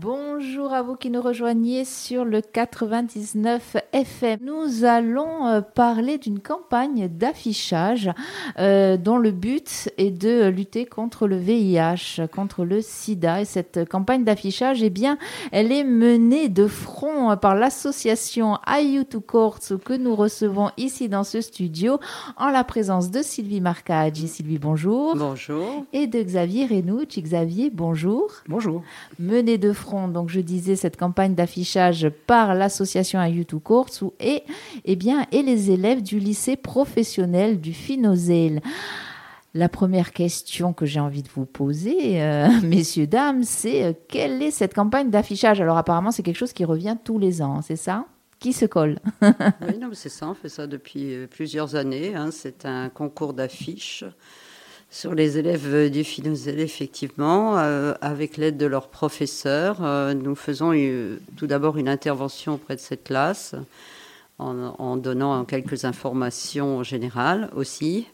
Bonjour à vous qui nous rejoignez sur le 99 FM. Nous allons euh, parler d'une campagne d'affichage euh, dont le but est de lutter contre le VIH, contre le sida. Et cette campagne d'affichage, eh bien, elle est menée de front par l'association IU2 Courts que nous recevons ici dans ce studio en la présence de Sylvie Marcaggi. Sylvie, bonjour. Bonjour. Et de Xavier Renouch. Xavier, bonjour. Bonjour. Menée de front, donc je disais, cette campagne d'affichage par l'association IU2 Courts et, eh bien, et les élèves du lycée professionnel du Finozèle. La première question que j'ai envie de vous poser, euh, messieurs, dames, c'est euh, quelle est cette campagne d'affichage? Alors apparemment, c'est quelque chose qui revient tous les ans, c'est ça? Qui se colle? oui, non, c'est ça, on fait ça depuis euh, plusieurs années. Hein. C'est un concours d'affiches sur les élèves du Finozèle, effectivement, avec l'aide de leurs professeurs. nous faisons tout d'abord une intervention auprès de cette classe en, donnant quelques informations générales aussi.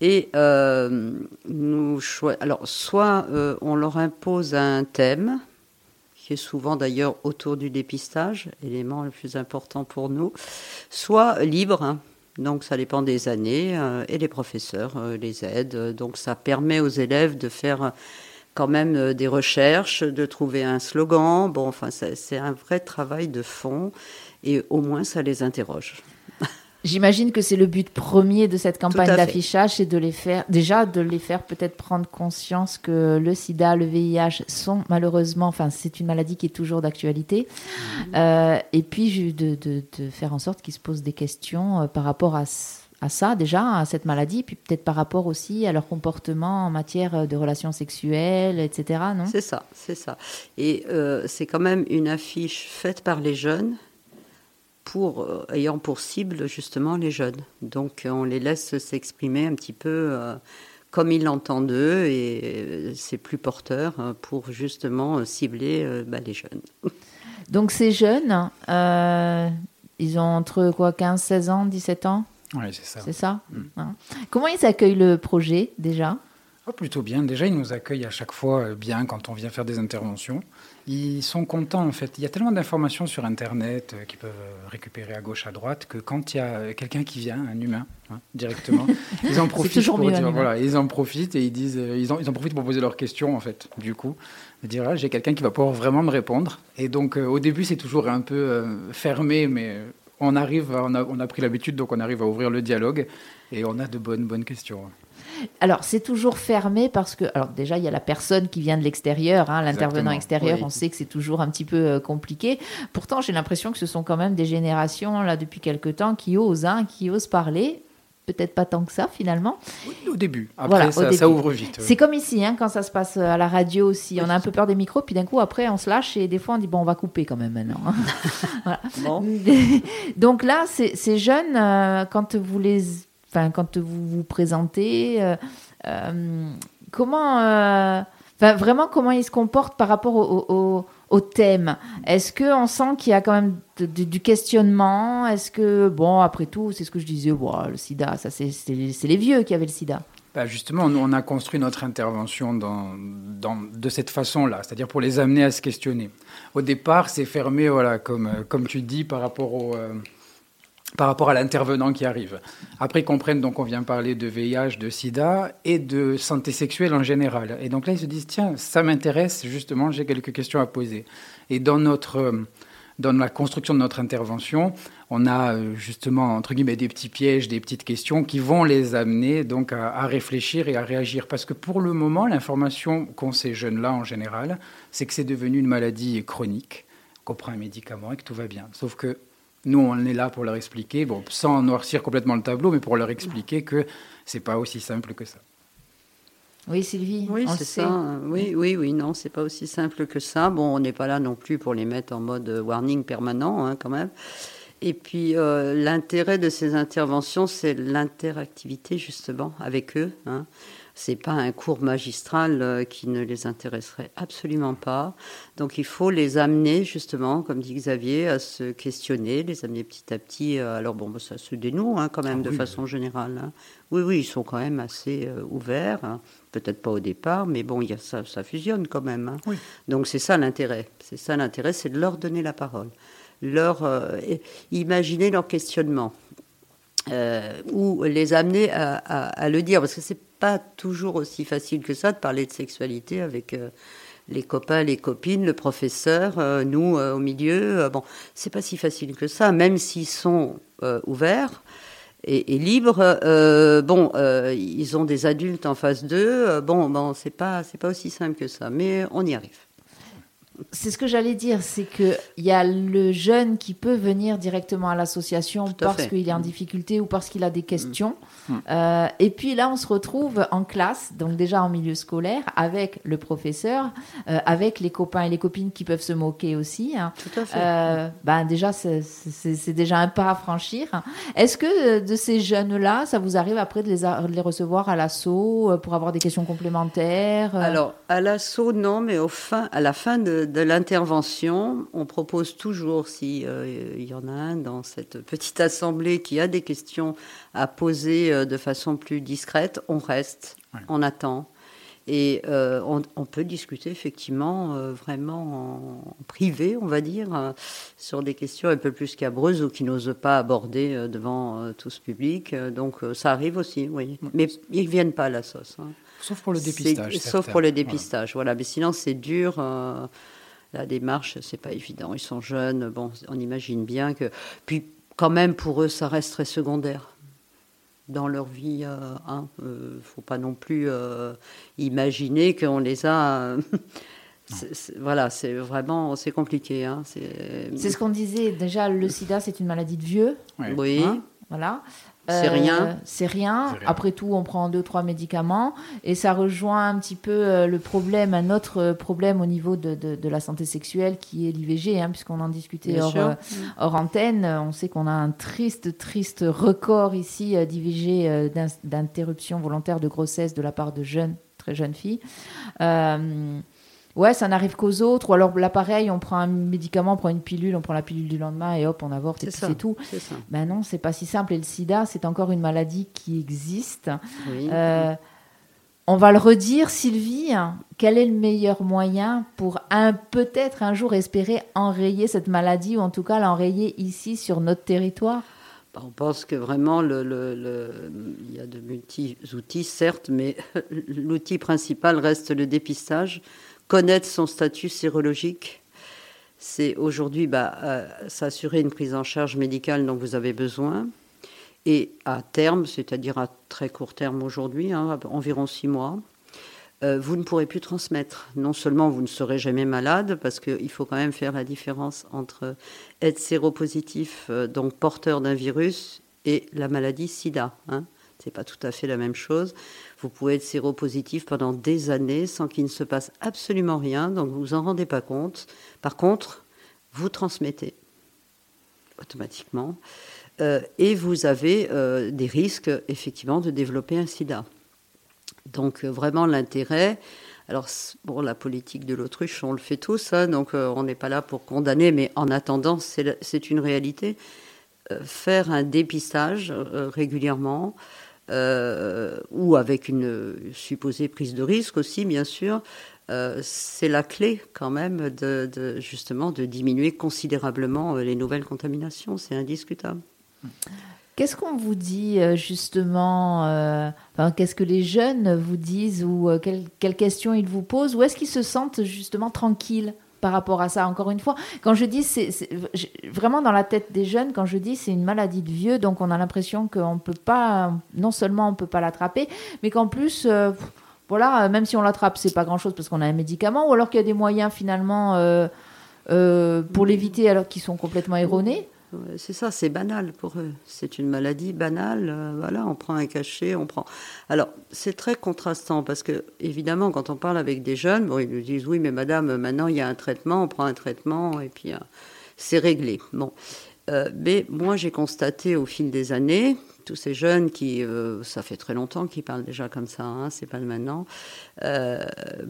Et euh, nous alors soit euh, on leur impose un thème, qui est souvent d'ailleurs autour du dépistage, élément le plus important pour nous, soit libre. Hein. Donc ça dépend des années euh, et les professeurs les aident. Donc ça permet aux élèves de faire quand même des recherches, de trouver un slogan. Bon, enfin c'est un vrai travail de fond et au moins ça les interroge. J'imagine que c'est le but premier de cette campagne d'affichage, c'est de les faire, déjà de les faire peut-être prendre conscience que le sida, le VIH sont malheureusement, enfin c'est une maladie qui est toujours d'actualité, mhm. euh, et puis de, de, de, faire en sorte qu'ils se posent des questions euh, par rapport à, à ça déjà, à cette maladie, puis peut-être par rapport aussi à leur comportement en matière de relations sexuelles, etc. Non? C'est ça, c'est ça. Et euh, c'est quand même une affiche faite par les jeunes pour, euh, ayant pour cible justement les jeunes. Donc on les laisse s'exprimer un petit peu euh, comme ils l'entendent eux et c'est plus porteur euh, pour justement cibler bah, les jeunes. Donc ces jeunes, ils ont entre quoi 15, 16 ans, 17 ans? Oui, c'est ça. C'est ça? Mm. hein? Comment ils accueillent le projet déjà? Oh, Plutôt bien. Déjà, ils nous accueillent à chaque fois bien quand on vient faire des interventions ils sont contents en fait. Il y a tellement d'informations sur Internet euh, qu'ils peuvent euh, récupérer à gauche, à droite, que quand il y a quelqu'un qui vient, un humain, hein, directement, ils en profitent pour dire, voilà, ils en profitent et ils disent, euh, ils en, ils en profitent pour poser leurs questions en fait. Du coup, dire là, j'ai quelqu'un qui va pouvoir vraiment me répondre. Et donc, au début, c'est toujours un peu fermé, mais on arrive, on a, on a pris l'habitude, donc on arrive à ouvrir le dialogue et on a de bonnes, bonnes questions. Alors, c'est toujours fermé parce que, alors déjà, il y a la personne qui vient de l'extérieur, hein, l'intervenant extérieur, on sait que c'est toujours un petit peu euh, compliqué. Pourtant, j'ai l'impression que ce sont quand même des générations, là, depuis quelque temps, qui osent, hein, qui osent parler. Peut-être pas tant que ça, finalement. au début. Après, ça, ouvre vite. C'est comme ici, hein, quand ça se passe à la radio aussi. On a un peu peur des micros, puis d'un coup, après, on se lâche et des fois, on dit, bon, on va couper quand même maintenant. Donc là, ces jeunes, euh, quand vous les enfin, quand vous vous présentez, euh, euh, comment, euh, vraiment comment ils se comportent par rapport au, thème? Est-ce qu'on sent qu'il y a quand même du questionnement? Est-ce que, bon, après tout, c'est ce que je disais, le sida, ça c'est les vieux qui avaient le sida. Bah justement, on a construit notre intervention de cette façon-là, c'est-à-dire pour les amener à se questionner. Au départ, c'est fermé, voilà, comme tu dis, par rapport au, par rapport à l'intervenant qui arrive. Après, ils comprennent donc on vient parler de VIH, de sida et de santé sexuelle en général. Et donc là, ils se disent, tiens, ça m'intéresse, justement, j'ai quelques questions à poser. Et dans, notre, dans la construction de notre intervention, on a euh, justement, entre guillemets, des petits pièges, des petites questions qui vont les amener donc à, à réfléchir et à réagir. Parce que pour le moment, l'information qu'ont ces jeunes-là en général, c'est que c'est devenu une maladie chronique, qu'on prend un médicament et que tout va bien. Sauf que nous, on est là pour leur expliquer, bon, sans noircir complètement le tableau, mais pour leur expliquer que c'est pas aussi simple que ça. Oui, Sylvie. Oui, c'est ça. Oui, oui, oui, non, c'est pas aussi simple que ça. Bon, on n'est pas là non plus pour les mettre en mode warning permanent, hein, quand même. Et puis, euh, l'intérêt de ces interventions, c'est l'interactivité, justement, avec eux. Hein. C'est pas un cours magistral euh, qui ne les intéresserait absolument pas. Donc il faut les amener justement, comme dit Xavier, à se questionner, les amener petit à petit. Euh, alors bon, ça se dénoue hein, quand même Ah de oui, façon générale. hein. Oui, oui, ils sont quand même assez euh, ouverts. hein. Peut-être pas au départ, mais bon, y a ça, ça fusionne quand même. Oui. Donc c'est ça l'intérêt. C'est ça l'intérêt, c'est de leur donner la parole, leur euh, imaginer leur questionnement euh, ou les amener à, à- à le dire, parce que c'est pas toujours aussi facile que ça de parler de sexualité avec euh, les copains, les copines, le professeur, euh, nous euh, au milieu. bon, c'est pas si facile que ça, même s'ils sont ouverts. Et, et libres, bon, ils ont des adultes en face d'eux. bon, bon, c'est pas, c'est pas aussi simple que ça, mais on y arrive. C'est ce que j'allais dire, c'est que il y a le jeune qui peut venir directement à l'association à parce qu'il est en difficulté ou parce qu'il a des questions. Mm. Euh, et puis là, on se retrouve en classe, donc déjà en milieu scolaire, avec le professeur, euh, avec les copains et les copines qui peuvent se moquer aussi. hein. Tout à fait. Euh, ben déjà, c'est- déjà un pas à franchir. Est-ce que de ces jeunes-là, ça vous arrive après de les, a- de les recevoir à l'assaut pour avoir des questions complémentaires Alors, à l'assaut, non, mais au fin, à la fin de, de l'intervention, on propose toujours, s'il y en a un dans cette petite assemblée qui a des questions à poser euh, de façon plus discrète, on reste, Ouais. on attend. Et euh, on, on peut discuter effectivement euh, vraiment en privé, on va dire, euh, sur des questions un peu plus scabreuses ou qui n'osent pas aborder euh, devant euh, tout ce public. Euh, donc euh, ça arrive aussi, oui. Mais ils ne viennent pas à la sauce. hein. Sauf pour le dépistage. Sauf pour le Voilà. dépistage, voilà. Mais sinon, c'est dur. La démarche, c'est pas évident. Ils sont jeunes. Bon, on imagine bien que. Puis, quand même, pour eux, ça reste très secondaire dans leur vie. euh, hein. Euh, faut pas non plus euh, imaginer qu'on les a. c'est- c'est- voilà, c'est vraiment c'est compliqué. Hein. C'est C'est ce qu'on disait. Déjà, le sida, c'est une maladie de vieux. Oui. Hein, voilà. C'est rien. C'est rien. C'est rien. Après tout, on prend deux, trois médicaments. Et ça rejoint un petit peu euh, le problème, un autre euh, problème au niveau de, de- de la santé sexuelle qui est l'IVG, hein, puisqu'on en discutait hors, euh, hors antenne. On sait qu'on a un triste, triste record ici euh, d'IVG, euh, d'in- d'interruption volontaire de grossesse de la part de jeunes, très jeunes filles. Ouais, ça n'arrive qu'aux autres. Ou alors, là, pareil, on prend un médicament, on prend une pilule, on prend la pilule du lendemain et hop, on avorte et C'est puis ça. c'est tout. Ça. Ben non, c'est pas si simple. Et le sida, c'est encore une maladie qui existe. Oui. Euh, on va le redire, Sylvie, quel est le meilleur moyen pour un peut-être un jour espérer enrayer cette maladie ou en tout cas l'enrayer ici sur notre territoire? Bah, On pense que vraiment, le, le- le- il y a de multi-outils, certes, mais l'outil principal reste le dépistage. Connaître son statut sérologique, c'est aujourd'hui bah, euh, s'assurer une prise en charge médicale dont vous avez besoin. Et à terme, c'est-à-dire à très court terme aujourd'hui, hein, environ six mois, euh, vous ne pourrez plus transmettre. Non seulement vous ne serez jamais malade, parce qu'il faut quand même faire la différence entre être séropositif, euh, donc porteur d'un virus, et la maladie sida. Hein. Ce n'est pas tout à fait la même chose. Vous pouvez être séropositif pendant des années sans qu'il ne se passe absolument rien, donc vous vous en rendez pas compte. Par contre, vous transmettez automatiquement. Euh, et vous avez euh, des risques, effectivement, de développer un sida. Donc, euh, vraiment, l'intérêt. Alors, bon, la politique de l'autruche, on le fait tous, hein, donc on n'est pas là pour condamner, mais en attendant, c'est une réalité. Faire un dépistage régulièrement, euh, ou avec une supposée prise de risque aussi, bien sûr, euh, c'est la clé quand même de, justement de diminuer considérablement euh, les nouvelles contaminations, c'est indiscutable. Qu'est-ce qu'on vous dit justement Qu'est-ce que les jeunes vous disent ou quelles, quelles questions ils vous posent? Ou est-ce qu'ils se sentent justement tranquilles? Par rapport à ça Encore une fois, quand je dis, c'est vraiment dans la tête des jeunes, quand je dis c'est une maladie de vieux, donc on a l'impression qu'on peut pas, non seulement on peut pas l'attraper, mais qu'en plus, euh, voilà, même si on l'attrape, c'est pas grand-chose parce qu'on a un médicament, ou alors qu'il y a des moyens finalement euh, euh, pour l'éviter alors qu'ils sont complètement erronés. C'est ça, c'est banal pour eux. C'est une maladie banale. euh, voilà, on prend un cachet, on prend. Alors, c'est très contrastant parce que, évidemment, quand on parle avec des jeunes, bon, ils nous disent oui, mais madame, maintenant il y a un traitement, on prend un traitement et puis euh, c'est réglé. Bon. Euh, mais moi, j'ai constaté au fil des années tous ces jeunes qui, ça fait très longtemps qu'ils parlent déjà comme ça, hein, c'est pas le maintenant.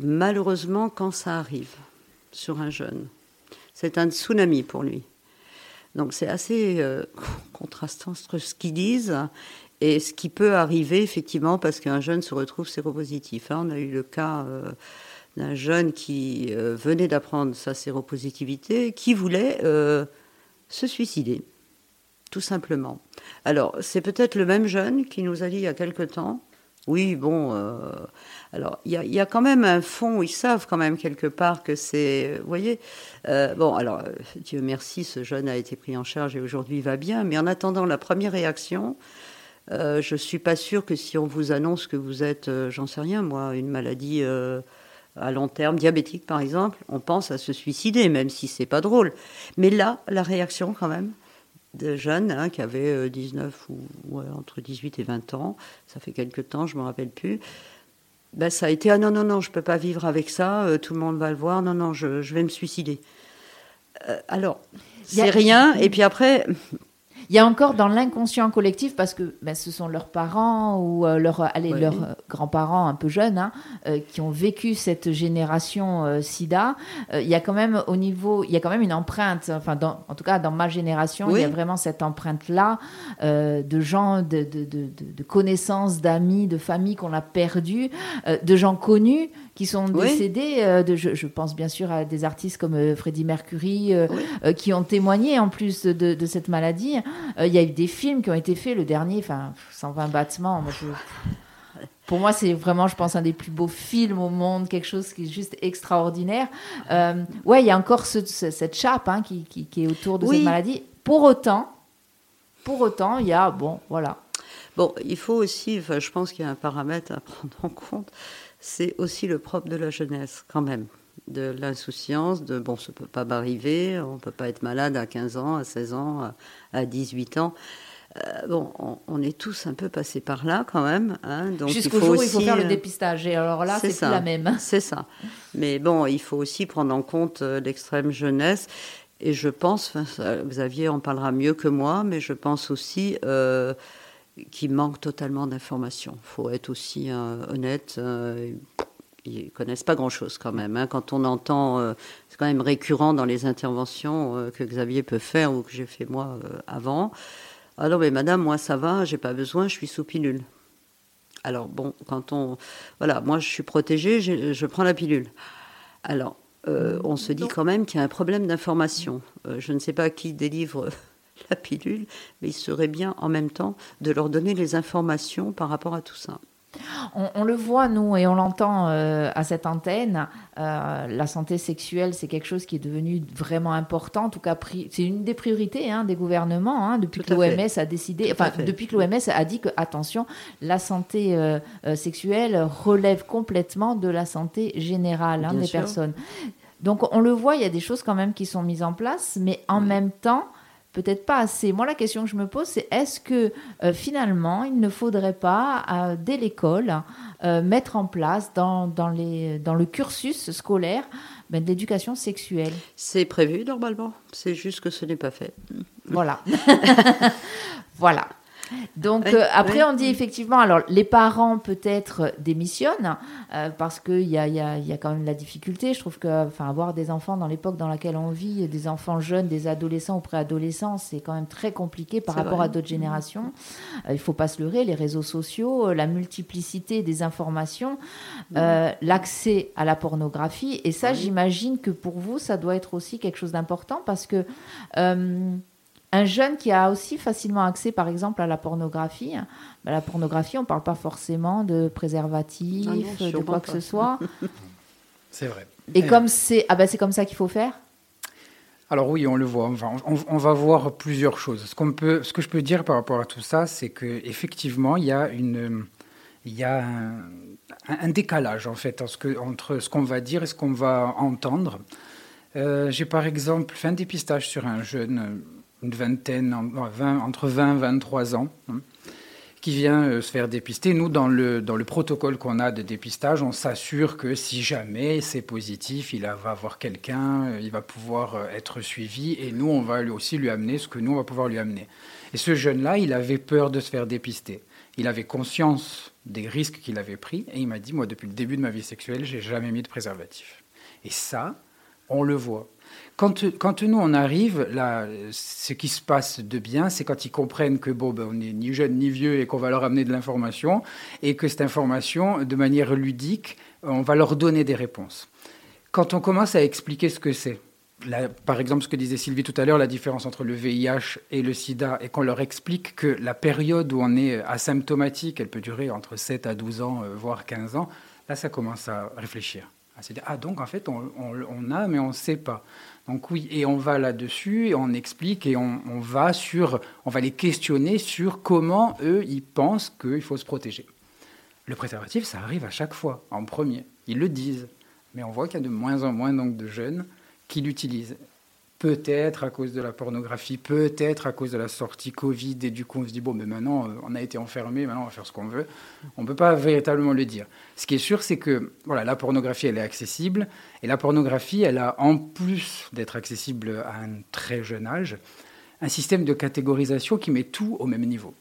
Malheureusement, quand ça arrive sur un jeune, c'est un tsunami pour lui. Donc c'est assez euh, contrastant entre ce qu'ils disent et ce qui peut arriver effectivement parce qu'un jeune se retrouve séropositif. Hein. On a eu le cas d'un jeune qui venait d'apprendre sa séropositivité, qui voulait se suicider tout simplement. Alors, c'est peut-être le même jeune qui nous a dit il y a quelque temps, oui, bon, euh, alors il y, a quand même un fond, ils savent quand même quelque part que c'est, vous voyez, euh, bon, alors euh, Dieu merci, ce jeune a été pris en charge et aujourd'hui va bien, mais en attendant la première réaction, je suis pas sûre que si on vous annonce que vous êtes, j'en sais rien, moi, une maladie à long terme, diabétique par exemple, on pense à se suicider, même si c'est pas drôle. Mais là, la réaction quand même, de jeunes hein, qui avaient 19 euh, ou entre 18 et 20 ans, ça fait quelques temps, je ne me rappelle plus. Ben, ça a été ah non, non, non, je ne peux pas vivre avec ça, euh, tout le monde va le voir, non, non, je, vais me suicider. Euh, alors, c'est rien, et puis après, il y a encore dans l'inconscient collectif, parce que ben, ce sont leurs parents ou euh, leurs euh, grands-parents un peu jeunes hein, euh, qui ont vécu cette génération SIDA. il y a quand même au niveau, il y a quand même une empreinte. Enfin, en tout cas, dans ma génération, il y a vraiment cette empreinte-là de gens, de, de, de, de connaissances, d'amis, de familles qu'on a perdues, de gens connus qui sont décédés. Euh, de, je, pense bien sûr à des artistes comme euh, Freddie Mercury euh, qui ont témoigné en plus de, cette maladie. Il y a eu des films qui ont été faits. Le dernier, enfin, 120 battements. pour moi, c'est vraiment, je pense, un des plus beaux films au monde, quelque chose qui est juste extraordinaire. ouais, il y a encore cette chape hein, qui, qui, est autour de cette maladie. Pour autant, pour autant, il y a, bon, voilà. Bon, il faut aussi, enfin, je pense qu'il y a un paramètre à prendre en compte, c'est aussi le propre de la jeunesse, quand même. De l'insouciance, de bon, ça ne peut pas m'arriver, on ne peut pas être malade à 15 ans, à 16 ans, à 18 ans. Euh, bon, on, est tous un peu passés par là quand même. Hein, donc Jusqu'au jour où il faut faire le euh, dépistage. Et alors là, c'est la même. C'est ça. Mais bon, il faut aussi prendre en compte euh, l'extrême jeunesse. Et je pense, Xavier en parlera mieux que moi, mais je pense aussi qui manquent totalement d'informations. Il faut être aussi euh, honnête. Euh, ils connaissent pas grand-chose quand même. Hein. Quand on entend, euh, c'est quand même récurrent dans les interventions que Xavier peut faire ou que j'ai fait moi avant. Ah non, mais madame, moi ça va, j'ai pas besoin, je suis sous pilule. Alors bon, quand on, voilà, moi je suis protégée, je, prends la pilule. Alors, on se dit quand même qu'il y a un problème d'information. je ne sais pas qui délivre la pilule, mais il serait bien en même temps de leur donner les informations par rapport à tout ça. On, le voit, nous, et on l'entend euh, à cette antenne, euh, la santé sexuelle, c'est quelque chose qui est devenu vraiment important. En tout cas, c'est une des priorités hein, des gouvernements, hein, depuis, que l'OMS a décidé, enfin, depuis que l'OMS a dit que, attention, la santé euh, sexuelle relève complètement de la santé générale hein, des personnes. Donc, on le voit, il y a des choses quand même qui sont mises en place, mais en même temps, peut-être pas assez. Moi, la question que je me pose, c'est est-ce que euh, finalement, il ne faudrait pas, euh, dès l'école, euh, mettre en place dans, dans, les, dans le cursus scolaire ben, de l'éducation sexuelle? C'est prévu normalement, c'est juste que ce n'est pas fait. Voilà. voilà. Donc euh, après, on dit effectivement, alors les parents peut-être démissionnent euh, parce qu'il y a, y, a, y a, quand même la difficulté. Je trouve que enfin, avoir des enfants dans l'époque dans laquelle on vit, des enfants jeunes, des adolescents ou préadolescents, c'est quand même très compliqué par rapport à d'autres générations. Euh, il faut pas se leurrer, les réseaux sociaux, la multiplicité des informations, l'accès à la pornographie. Et ça, j'imagine que pour vous, ça doit être aussi quelque chose d'important parce que un jeune qui a aussi facilement accès, par exemple, à la pornographie. Ben, la pornographie, on ne parle pas forcément de préservatif, ah de quoi que ce soit. C'est vrai. Et comme c'est ah ben c'est comme ça qu'il faut faire? Alors oui, on le voit. On va, voir plusieurs choses. Ce, qu'on peut, ce que je peux dire par rapport à tout ça, c'est que effectivement, il y a une, il y a un, décalage en fait entre ce qu'on va dire et ce qu'on va entendre. Euh, j'ai par exemple fait un dépistage sur un jeune une vingtaine, entre 20 et 23 ans, hein, qui vient euh, se faire dépister. Nous, dans le, dans le protocole qu'on a de dépistage, on s'assure que si jamais c'est positif, il va voir quelqu'un, euh, il va pouvoir euh, être suivi, et nous, on va aussi lui amener ce que nous, on va pouvoir lui amener. Et ce jeune-là, il avait peur de se faire dépister. Il avait conscience des risques qu'il avait pris, et il m'a dit, moi, depuis le début de ma vie sexuelle, j'ai jamais mis de préservatif. Et ça, on le voit. Quand, nous, on arrive, là, ce qui se passe de bien, c'est quand ils comprennent que bon, ben, on n'est ni jeune ni vieux et qu'on va leur amener de l'information et que cette information, de manière ludique, on va leur donner des réponses. Quand on commence à expliquer ce que c'est, par exemple, ce que disait Sylvie tout à l'heure, la différence entre le VIH et le sida, et qu'on leur explique que la période où on est asymptomatique, elle peut durer entre 7 à 12 ans, euh, voire 15 ans, là, ça commence à réfléchir. À se dire, ah, donc en fait, on a, mais on ne sait pas. Donc oui, et on va là-dessus et on explique et on, va sur, on va les questionner sur comment eux ils pensent qu'il faut se protéger. Le préservatif, ça arrive à chaque fois en premier. Ils le disent, mais on voit qu'il y a de moins en moins donc de jeunes qui l'utilisent peut-être à cause de la pornographie, peut-être à cause de la sortie Covid, et du coup on se dit, bon, mais maintenant euh, on a été enfermé, maintenant on va faire ce qu'on veut. On ne peut pas véritablement le dire. Ce qui est sûr, c'est que voilà, la pornographie, elle est accessible, et la pornographie, elle a, en plus d'être accessible à un très jeune âge, un système de catégorisation qui met tout au même niveau.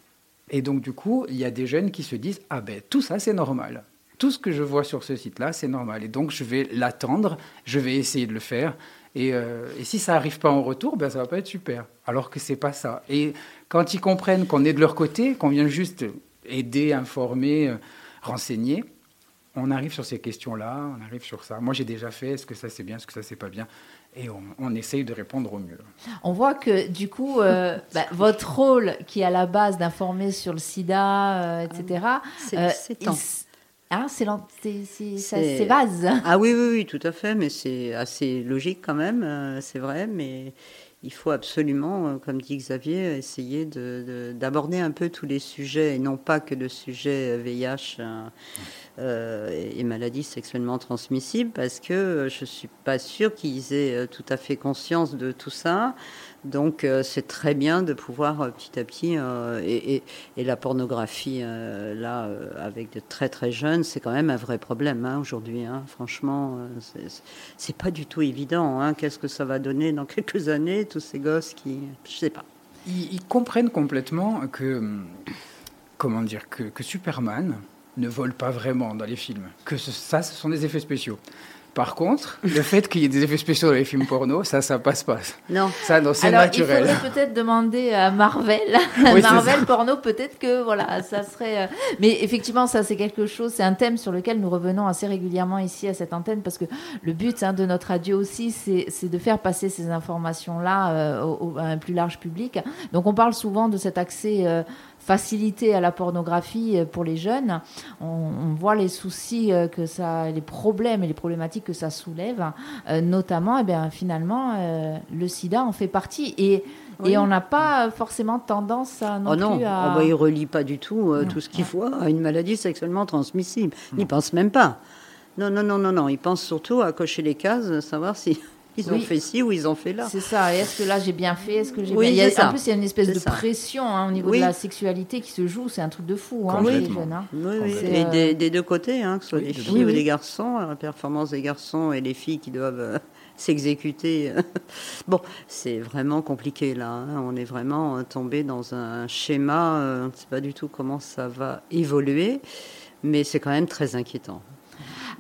Et donc du coup, il y a des jeunes qui se disent, ah ben tout ça c'est normal tout ce que je vois sur ce site-là, c'est normal. Et donc, je vais l'attendre, je vais essayer de le faire. Euh, et, si ça n'arrive pas en retour, ben, ça va pas être super. Alors que c'est pas ça. Et quand ils comprennent qu'on est de leur côté, qu'on vient juste aider, informer, euh, renseigner, on arrive sur ces questions-là, on arrive sur ça. Moi, j'ai déjà fait, est-ce que ça c'est bien, est-ce que ça c'est pas bien? Et on, essaye de répondre au mieux. On voit que, du coup, euh, bah, votre rôle qui est à la base d'informer sur le sida, etc., c'est temps. Ah, c'est base. Ah oui, oui, oui, tout à fait, mais c'est assez logique quand même, euh, c'est vrai, mais il faut absolument, euh, comme dit Xavier, essayer d'aborder un peu tous les sujets, et non pas que le sujet VIH euh, et maladies sexuellement transmissibles, parce que je ne suis pas sûre qu'ils aient tout à fait conscience de tout ça. Donc euh, c'est très bien de pouvoir euh, petit à petit euh, et, la pornographie là avec de très très jeunes c'est quand même un vrai problème hein, aujourd'hui. Hein. Franchement c'est pas du tout évident. Hein. Qu'est-ce que ça va donner dans quelques années tous ces gosses qui je sais pas. Ils, comprennent complètement que comment dire que, que Superman ne vole pas vraiment dans les films, que ça ce sont des effets spéciaux. Par contre, le fait qu'il y ait des effets spéciaux dans les films porno, ça, ça passe pas. Non. Ça, c'est naturel. Il faudrait peut-être demander à Marvel, Marvel porno, peut-être que voilà, ça serait. Euh, mais effectivement, ça, c'est quelque chose, c'est un thème sur lequel nous revenons assez régulièrement ici à cette antenne, parce que le but hein, de notre radio aussi, c'est de faire passer ces informations-là euh, à un plus large public. Donc, on parle souvent de cet accès. Euh, facilité à la pornographie euh, pour les jeunes. On, voit les soucis euh, que ça, les problèmes et les problématiques que ça soulève, euh, notamment, et eh bien finalement, le SIDA en fait partie et Et on n'a pas forcément tendance à non, oh non. plus à... Oh bah, il relie pas du tout tout ce qu'il voit à une maladie sexuellement transmissible. Il pense même pas. Non, non, non, non, non. Il pense surtout à cocher les cases, savoir si ils ont fait ci ou ils ont fait là. C'est ça. Est-ce que là j'ai bien fait? Est-ce que j'ai oui, bien... En plus, il y a une espèce de pression hein, au niveau de la sexualité qui se joue. C'est un truc de fou. Hein, les jeunes, hein. oui, Et euh, des, deux côtés, hein, que ce soit les filles ou les garçons, la performance des garçons et les filles qui doivent euh, s'exécuter. bon, c'est vraiment compliqué là. Hein. On est vraiment euh, tombé dans un schéma. on ne sait pas du tout comment ça va évoluer, mais c'est quand même très inquiétant.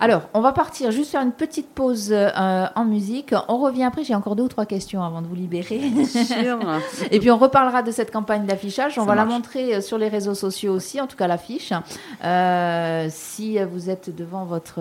Alors, on va partir juste faire une petite pause euh, en musique. On revient après. J'ai encore deux ou trois questions avant de vous libérer. Sûr. Et puis, on reparlera de cette campagne d'affichage. On va la montrer euh, sur les réseaux sociaux aussi, en tout cas l'affiche. Euh, si vous êtes devant votre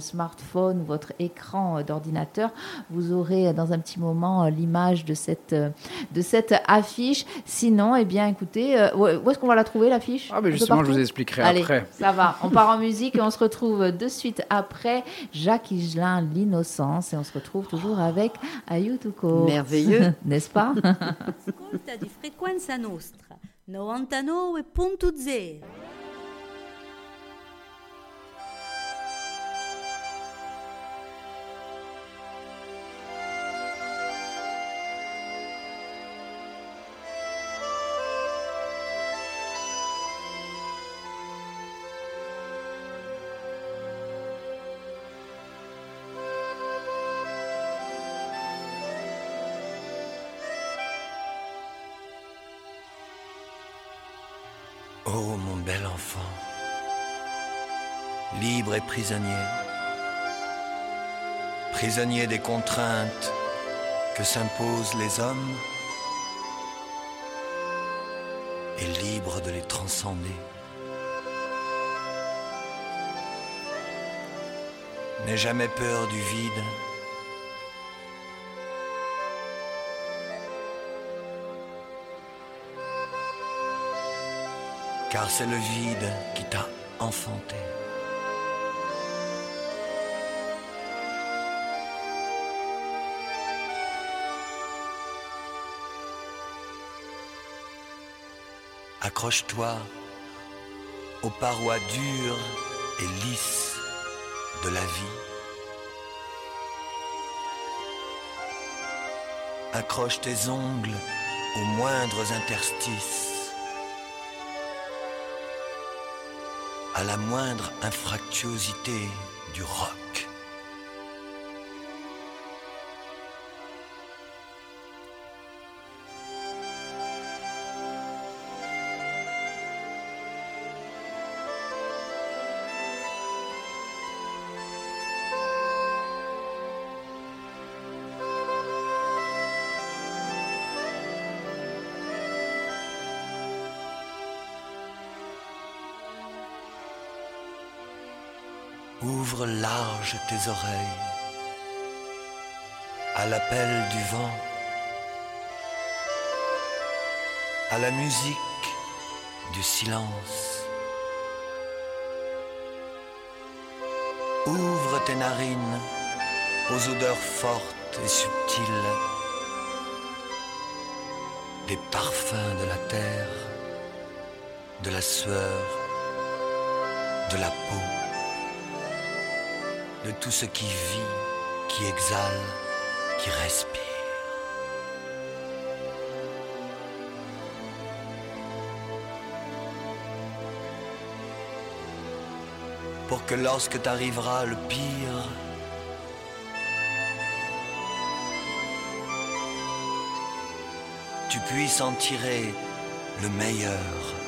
smartphone ou votre écran d'ordinateur, vous aurez dans un petit moment l'image de cette, de cette affiche. Sinon, eh bien, écoutez, où est-ce qu'on va la trouver, l'affiche? Ah, ben justement, je vous expliquerai Allez, après. Ça va. On part en musique et on se retrouve de suite après après Jacques Higelin, L'innocence. Et on se retrouve toujours avec Ayutuko. Merveilleux. N'est-ce pas? Ascolta di Frequenza Nostra 99.0 prisonnier, prisonnier des contraintes que s'imposent les hommes et libre de les transcender. N'aie jamais peur du vide. Car c'est le vide qui t'a enfanté. Accroche-toi aux parois dures et lisses de la vie. Accroche tes ongles aux moindres interstices, à la moindre infractuosité du roc. Ouvre large tes oreilles à l'appel du vent, à la musique du silence. Ouvre tes narines aux odeurs fortes et subtiles des parfums de la terre, de la sueur, de la peau de tout ce qui vit, qui exhale, qui respire. Pour que lorsque t'arrivera le pire, tu puisses en tirer le meilleur.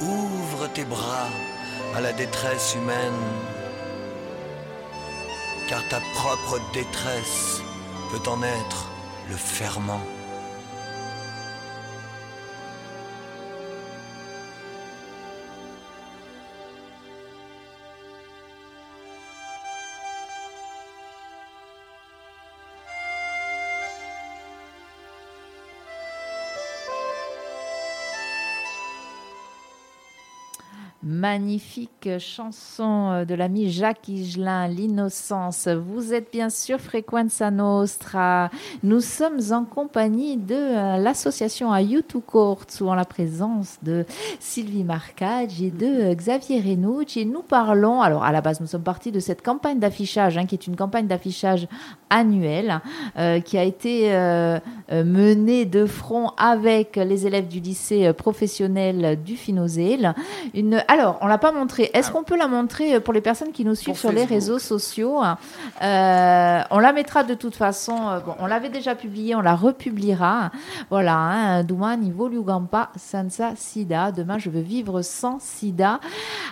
Ouvre tes bras à la détresse humaine, car ta propre détresse peut en être le ferment. Magnifique chanson de l'ami Jacques Higelin, L'innocence. Vous êtes bien sûr Frequenza Nostra. Nous sommes en compagnie de euh, l'association ou en la présence de Sylvie Marcage et de euh, Xavier Renucci. Et nous parlons, alors à la base, nous sommes partis de cette campagne d'affichage, hein, qui est une campagne d'affichage annuelle, euh, qui a été euh, euh, menée de front avec les élèves du lycée professionnel du Finozéle. Une alors, on l'a pas montré. Est-ce qu'on peut la montrer pour les personnes qui nous suivent sur les réseaux sociaux Euh, On la mettra de toute façon. euh, Bon, on l'avait déjà publiée, on la republiera. Voilà, hein, Domani voglio gampa senza sida. Demain, je veux vivre sans sida.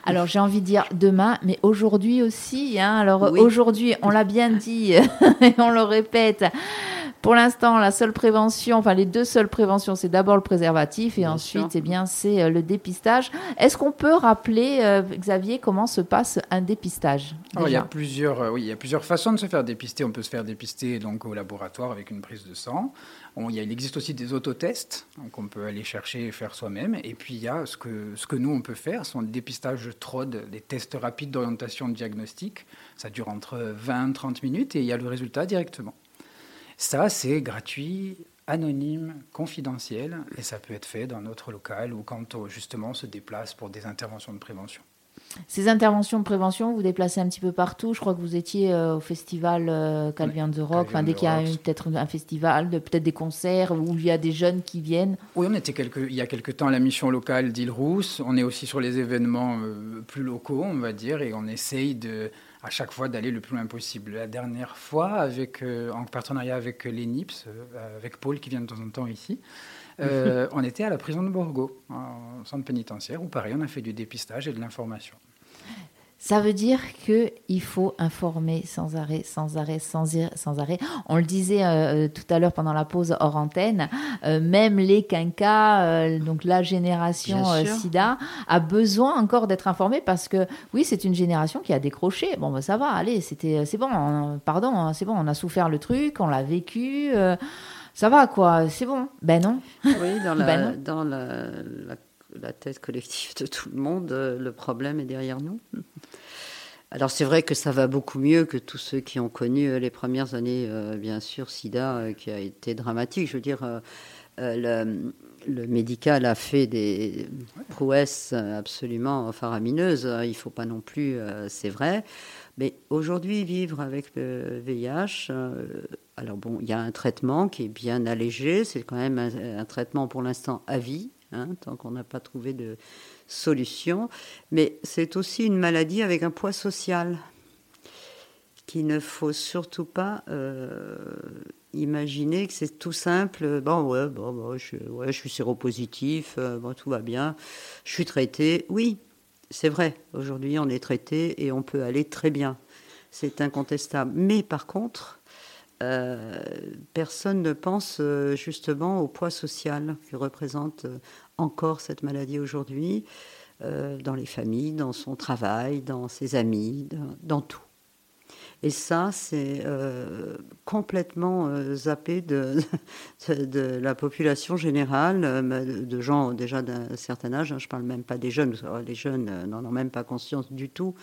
Alors, j'ai envie de dire demain, mais aujourd'hui aussi. Hein, alors, Oui. aujourd'hui, on l'a bien dit et on le répète. Pour l'instant, la seule prévention, enfin les deux seules préventions, c'est d'abord le préservatif et Bien ensuite, eh bien, c'est euh, le dépistage. Est-ce qu'on peut rappeler, euh, Xavier, comment se passe un dépistage? Alors, il y a plusieurs, euh, oui, il y a plusieurs façons de se faire dépister. On peut se faire dépister donc au laboratoire avec une prise de sang. On- il, y a- il existe aussi des autotests, donc on peut aller chercher et faire soi-même. Et puis il y a ce que, ce que nous on peut faire, sont le dépistage TROD, des tests rapides d'orientation diagnostique. Ça dure entre 20 et 30 minutes et il y a le résultat directement. Ça, c'est gratuit, anonyme, confidentiel, et ça peut être fait dans notre local ou quand euh, justement on se déplace pour des interventions de prévention. Ces interventions de prévention, vous déplacez un petit peu partout. Je crois que vous étiez euh, au festival euh, Calvi on the Rock. Enfin, dès qu'il y a peut-être un festival, de- peut-être des concerts où il y a des jeunes qui viennent. Oui, on était quelques, il y a quelque temps à la mission locale d'Île-Rousse. On est aussi sur les événements euh, plus locaux, on va dire, et on essaye de, à chaque fois d'aller le plus loin possible. La dernière fois, avec, en partenariat avec l'ENIPS, avec Paul qui vient de temps en temps ici, on était à la prison de Borgo, en centre pénitentiaire, où pareil, on a fait du dépistage et de l'information. Ça veut dire qu'il faut informer sans arrêt, sans arrêt, sans, sans arrêt. On le disait euh, tout à l'heure pendant la pause hors antenne, euh, même les quinquas, euh, donc la génération SIDA, a besoin encore d'être informée parce que oui, c'est une génération qui a décroché. Bon, ben, ça va, allez, c'était, c'est bon, pardon, hein, c'est bon, on a souffert le truc, on l'a vécu. Ça va quoi, c'est bon. Ben non. Oui, dans la, ben Dans la la tête collective de tout le monde, euh, le problème est derrière nous. Alors c'est vrai que ça va beaucoup mieux que tous ceux qui ont connu euh, les premières années, euh, bien sûr, SIDA, qui a été dramatique. Je veux dire, le, médical a fait des prouesses absolument faramineuses. Il ne faut pas non plus, c'est vrai. Mais aujourd'hui, vivre avec le VIH, alors bon, il y a un traitement qui est bien allégé. C'est quand même un traitement pour l'instant à vie. Hein, tant qu'on n'a pas trouvé de solution. Mais c'est aussi une maladie avec un poids social qu'il ne faut surtout pas euh, imaginer que c'est tout simple. Bon, ouais, je, suis séropositif, euh, tout va bien, je suis traité. Oui, c'est vrai, aujourd'hui on est traité et on peut aller très bien. C'est incontestable. Mais par contre, euh, personne ne pense euh, justement au poids social que représente euh, encore cette maladie aujourd'hui, dans les familles, dans son travail, dans ses amis, dans, tout. Et ça, c'est complètement zappé de, la population générale, de gens déjà d'un certain âge. Hein, je ne parle même pas des jeunes, les jeunes n'en ont même pas conscience du tout,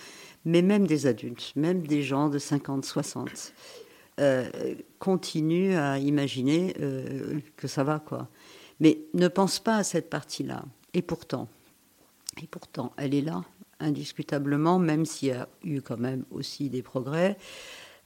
mais même des adultes, même des gens de 50, 60 euh, continue à imaginer euh, que ça va, quoi. Mais ne pense pas à cette partie-là. Et pourtant, et pourtant, elle est là, indiscutablement, même s'il y a eu quand même aussi des progrès.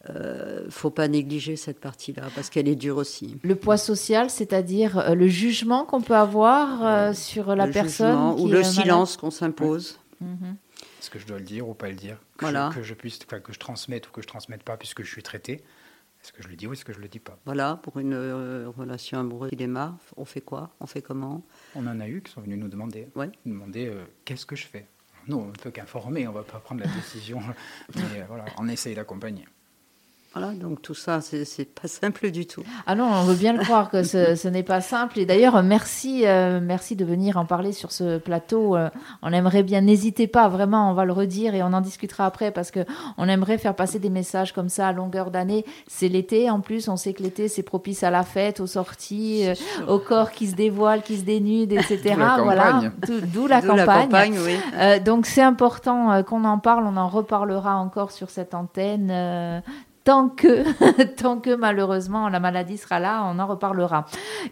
Euh, faut pas négliger cette partie-là parce qu'elle est dure aussi. Le poids social, c'est-à-dire euh, le jugement qu'on peut avoir sur la personne ou le silence qu'on s'impose. Mhm. Est-ce que je dois le dire ou pas le dire? Que, voilà. je, que je puisse, que je transmette ou que je transmette pas puisque je suis traité. Est-ce que je le dis ou est-ce que je le dis pas Voilà, pour une euh, relation amoureuse qui démarre, on fait quoi On fait comment On en a eu qui sont venus nous demander, ouais. nous demander euh, qu'est-ce que je fais? Nous, on ne peut qu'informer, on ne va pas prendre la décision, mais euh, voilà, on essaye d'accompagner. Voilà, donc tout ça, c'est pas simple du tout. Ah non, on veut bien le croire que ce, ce n'est pas simple. Et d'ailleurs, merci, euh, merci de venir en parler sur ce plateau. Euh, on aimerait bien, n'hésitez pas, vraiment, on va le redire et on en discutera après parce que on aimerait faire passer des messages comme ça à longueur d'année. C'est l'été, en plus, on sait que l'été c'est propice à la fête, aux sorties, euh, au corps qui se dévoile, qui se dénude, etc. voilà, d'où la campagne. La campagne oui. donc c'est important qu'on en parle. On en reparlera encore sur cette antenne tant que, tant que malheureusement la maladie sera là, on en reparlera.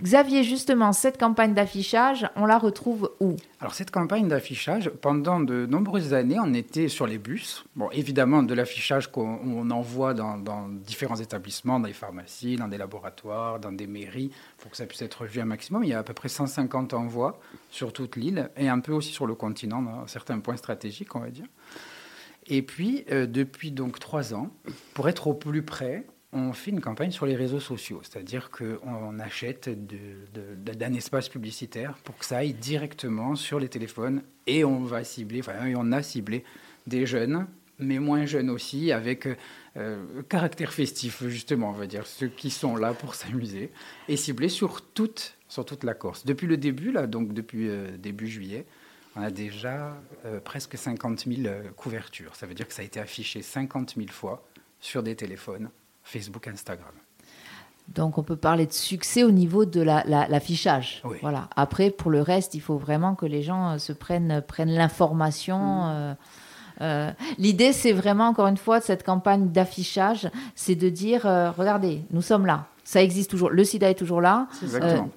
Xavier, justement, cette campagne d'affichage, on la retrouve où? Alors cette campagne d'affichage, pendant de nombreuses années, on était sur les bus. Bon, évidemment, de l'affichage qu'on envoie dans, différents établissements, dans les pharmacies, dans des laboratoires, dans des mairies, pour que ça puisse être vu un maximum. Il y a à peu près 150 envois sur toute l'île et un peu aussi sur le continent, dans certains points stratégiques, on va dire. Et puis, euh, depuis donc trois ans, pour être au plus près, on fait une campagne sur les réseaux sociaux, c'est-à-dire qu'on achète d'un espace publicitaire pour que ça aille directement sur les téléphones et on va cibler, enfin, on a ciblé des jeunes, mais moins jeunes aussi, avec euh, caractère festif, justement, on va dire, ceux qui sont là pour s'amuser, et ciblé sur toute, sur toute la Corse. Depuis le début, là, donc depuis euh, début juillet, on a déjà euh, presque 50 000 euh, couvertures. Ça veut dire que ça a été affiché 50 000 fois sur des téléphones, Facebook, Instagram. Donc on peut parler de succès au niveau de l'affichage. voilà. Après, pour le reste, il faut vraiment que les gens euh, se prennent, prennent l'information. Mm. L'idée, c'est vraiment, encore une fois, de cette campagne d'affichage, c'est de dire, regardez, nous sommes là. Ça existe toujours. Le sida est toujours là.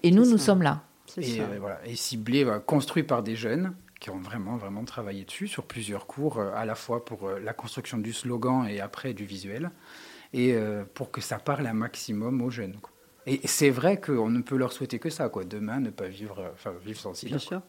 et nous, nous sommes là. Et, voilà, et ciblé, construit par des jeunes qui ont vraiment, vraiment travaillé dessus sur plusieurs cours, euh, à la fois pour euh, la construction du slogan et après du visuel, et euh, pour que ça parle un maximum aux jeunes. Et c'est vrai qu'on ne peut leur souhaiter que ça, quoi. Demain, ne pas vivre, euh, enfin, vivre sans sida. Bien sûr.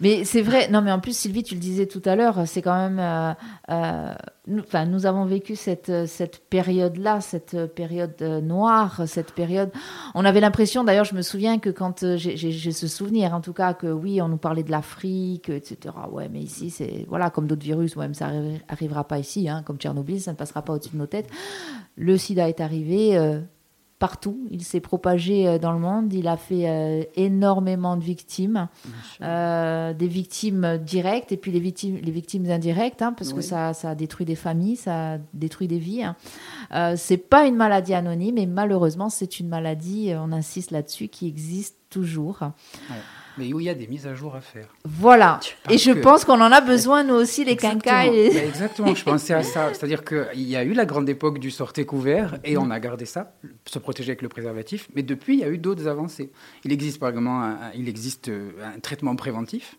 Mais c'est vrai, non mais en plus Sylvie, tu le disais tout à l'heure, c'est quand même, euh, euh, nous, avons vécu cette, cette période-là, cette période euh, noire, cette période, on avait l'impression, d'ailleurs je me souviens que quand j'ai- ce souvenir en tout cas, que oui, on nous parlait de l'Afrique, etc. Ouais, mais ici c'est, voilà, comme d'autres virus, ouais, mais ça arri- arrivera pas ici, hein, comme Tchernobyl, ça ne passera pas au-dessus de nos têtes. Le sida est arrivé. euh, Partout, il s'est propagé euh, dans le monde, il a fait euh, énormément de victimes. Euh, des victimes directes et puis les victimes, les victimes indirectes, hein, parce que ça, ça a détruit des familles, ça a détruit des vies. Hein. Euh, c'est pas une maladie anonyme et malheureusement c'est une maladie, on insiste là-dessus, qui existe toujours. Mais où il y a des mises à jour à faire. Voilà. Parce et je que- pense qu'on en a besoin nous aussi les quinquas. Et... Exactement, je pensais à ça. C'est-à-dire qu'il y a eu la grande époque du sortez couvert et on a gardé ça, se protéger avec le préservatif. Mais depuis, il y a eu d'autres avancées. Il existe par exemple un, un- il existe euh, un traitement préventif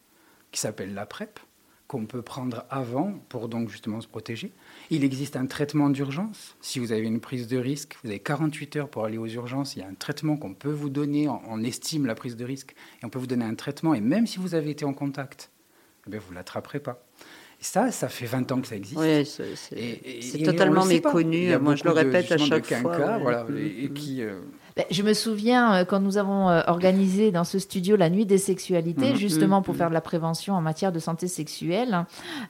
qui s'appelle la PrEP qu'on peut prendre avant pour donc justement se protéger. Il existe un traitement d'urgence. Si vous avez une prise de risque, vous avez 48 heures pour aller aux urgences. Il y a un traitement qu'on peut vous donner. On, estime la prise de risque et on peut vous donner un traitement. Et même si vous avez été en contact, eh bien, vous ne l'attraperez pas. Et ça, ça fait 20 ans que ça existe. Oui, c'est totalement méconnu. Moi, je le de- répète à chaque fois. quinquas, ouais. voilà, et, et qui, euh, je me souviens euh, quand nous avons euh, organisé dans ce studio la nuit des sexualités, Mhm. justement pour faire de la prévention en matière de santé sexuelle.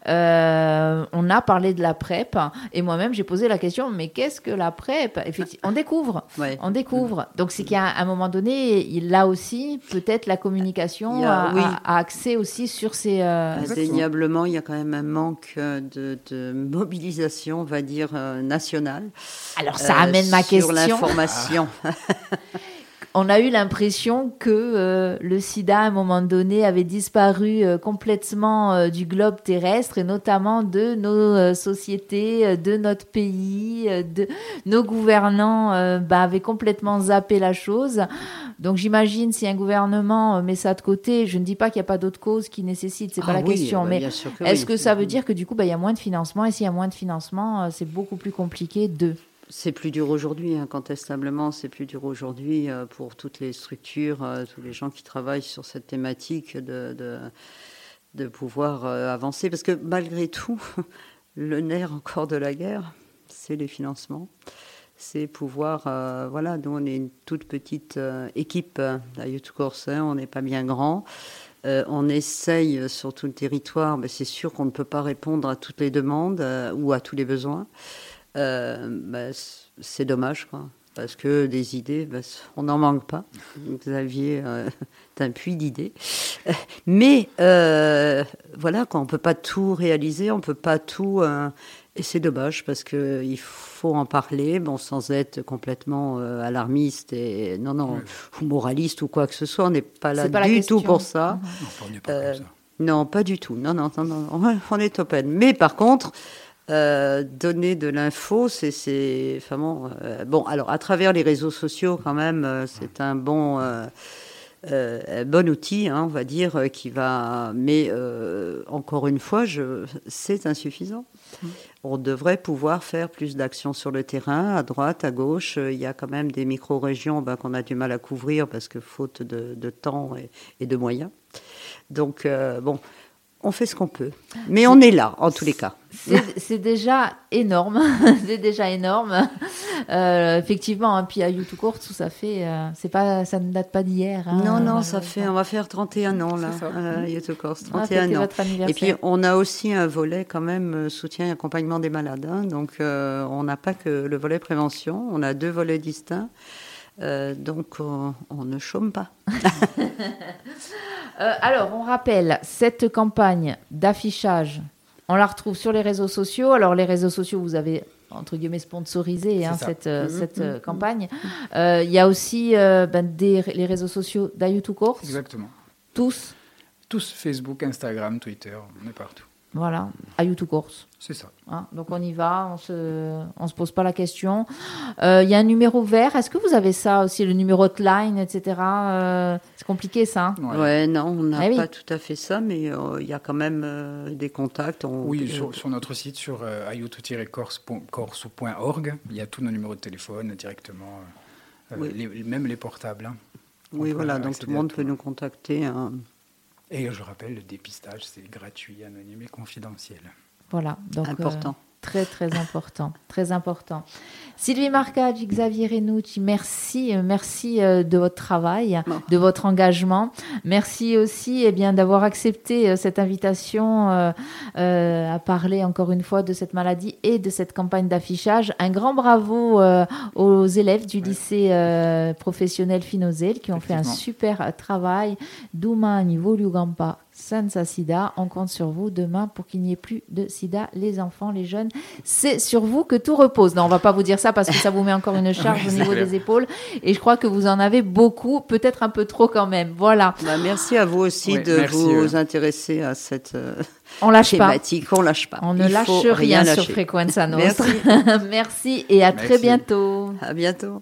Euh, on a parlé de la PrEP et moi-même j'ai posé la question mais qu'est-ce que la PrEP? Effectivement, on découvre. Ouais. On découvre. Donc, c'est qu'à un moment donné, il, là aussi, peut-être la communication a- a, oui. a- a accès aussi sur ces. euh, Indéniablement, il y a quand même un manque de, de mobilisation, on va dire, nationale. Alors, ça euh, amène ma Sur question. l'information. On a eu l'impression que euh, le sida, à un moment donné, avait disparu euh, complètement euh, du globe terrestre et notamment de nos sociétés, de notre pays, de nos gouvernants bah, avaient complètement zappé la chose. Donc j'imagine si un gouvernement met ça de côté, je ne dis pas qu'il n'y a pas d'autres causes qui nécessitent, c'est pas Ah la oui, question, bah, mais que est-ce oui. que ça veut dire que du coup, bah, il y a moins de financement et s'il y a moins de financement, c'est beaucoup plus compliqué de... C'est plus dur aujourd'hui, incontestablement, c'est plus dur aujourd'hui euh, pour toutes les structures, euh, tous les gens qui travaillent sur cette thématique de, de, pouvoir euh, avancer. Parce que malgré tout, le nerf encore de la guerre, c'est les financements. C'est pouvoir, voilà, nous on est une toute petite équipe à Youth hein, on n'est pas bien grand. On essaye sur tout le territoire, mais c'est sûr qu'on ne peut pas répondre à toutes les demandes ou à tous les besoins. Euh, bah, c'est dommage, quoi. Parce que des idées, bah, on n'en manque pas. Xavier euh, est un puits d'idées. Mais euh, voilà, quoi, on ne peut pas tout réaliser, on ne peut pas tout. euh, et c'est dommage parce qu'il faut en parler, bon, sans être complètement euh, alarmiste et non, non, ou moraliste ou quoi que ce soit. On n'est pas là pas du tout pour ça. non, on n'est pas Euh, comme ça. Non, pas du tout. Non, non, non, non, non. on est open. Mais par contre, euh, donner de l'info, c'est, bon, euh, bon. Alors, à travers les réseaux sociaux, quand même, euh, c'est un bon, euh, bon outil, hein, on va dire, qui va. Mais encore une fois, je, c'est insuffisant. On devrait pouvoir faire plus d'actions sur le terrain, à droite, à gauche. Il y a quand même des micro-régions ben, qu'on a du mal à couvrir parce que faute de, de temps et, et de moyens. Donc, bon, on fait ce qu'on peut. Mais on est là, en tous les cas. C'est déjà énorme, c'est déjà énorme. Euh, effectivement, hein, puis à YouTube Court, tout ça fait, euh, c'est pas, ça ne date pas d'hier. hein. non, non, Euh, ça fait, on va faire 31 ans, là, C'est ça. euh, Youth Course, on va 31 fêter ans. Et puis, on a aussi un volet quand même soutien et accompagnement des malades. hein. Donc, on n'a pas que le volet prévention, on a deux volets distincts. Euh, donc, on, on ne chôme pas. Euh, alors, on rappelle, cette campagne d'affichage, on la retrouve sur les réseaux sociaux. Alors, les réseaux sociaux, vous avez entre guillemets sponsorisé hein, cette, euh, Mhm, cette mhm, euh, campagne. Euh, Il y a aussi euh, ben, des, les réseaux sociaux d'Ayutu Course, Exactement. tous. Tous Facebook, Instagram, Twitter, on est partout. Voilà, Ayutu Course. C'est ça. Hein, donc on y va, on se, on se pose pas la question. Euh, Il y a un numéro vert. Est-ce que vous avez ça aussi, le numéro hotline, etc. Euh, c'est compliqué ça. hein Ouais. Ouais, non, on n'a Ah oui. pas tout à fait ça, mais euh, il y a quand même euh, des contacts. On- Oui, euh, sur, sur notre site, sur euh, ayuto-corse.org, il y a tous nos numéros de téléphone directement. les, même les portables. Hein. Oui, voilà, donc tout le monde peut nous contacter. Hein. Et je rappelle, le dépistage, c'est gratuit, anonyme et confidentiel. Voilà, donc important. Très, très important. Très important. Sylvie Marcage, Xavier Renucci, merci. Euh, merci euh, de votre travail, de votre engagement. Merci aussi eh bien, d'avoir accepté euh, cette invitation à parler encore une fois de cette maladie et de cette campagne d'affichage. Un grand bravo aux élèves du lycée professionnel Finozel qui ont fait un super travail. Douma niveau Lugampa Senza Sida. On compte sur vous demain pour qu'il n'y ait plus de sida. Les enfants, les jeunes, c'est sur vous que tout repose. Non, on va pas vous dire ça parce que ça vous met encore une charge au niveau des épaules. Et je crois que vous en avez beaucoup, peut-être un peu trop quand même. Voilà. Bah, merci à vous aussi de vous intéresser à cette. Euh, on lâche thématique. pas. On lâche pas. On ne lâche rien, sur Frequenza Nostra. Merci. merci et à très bientôt. À bientôt.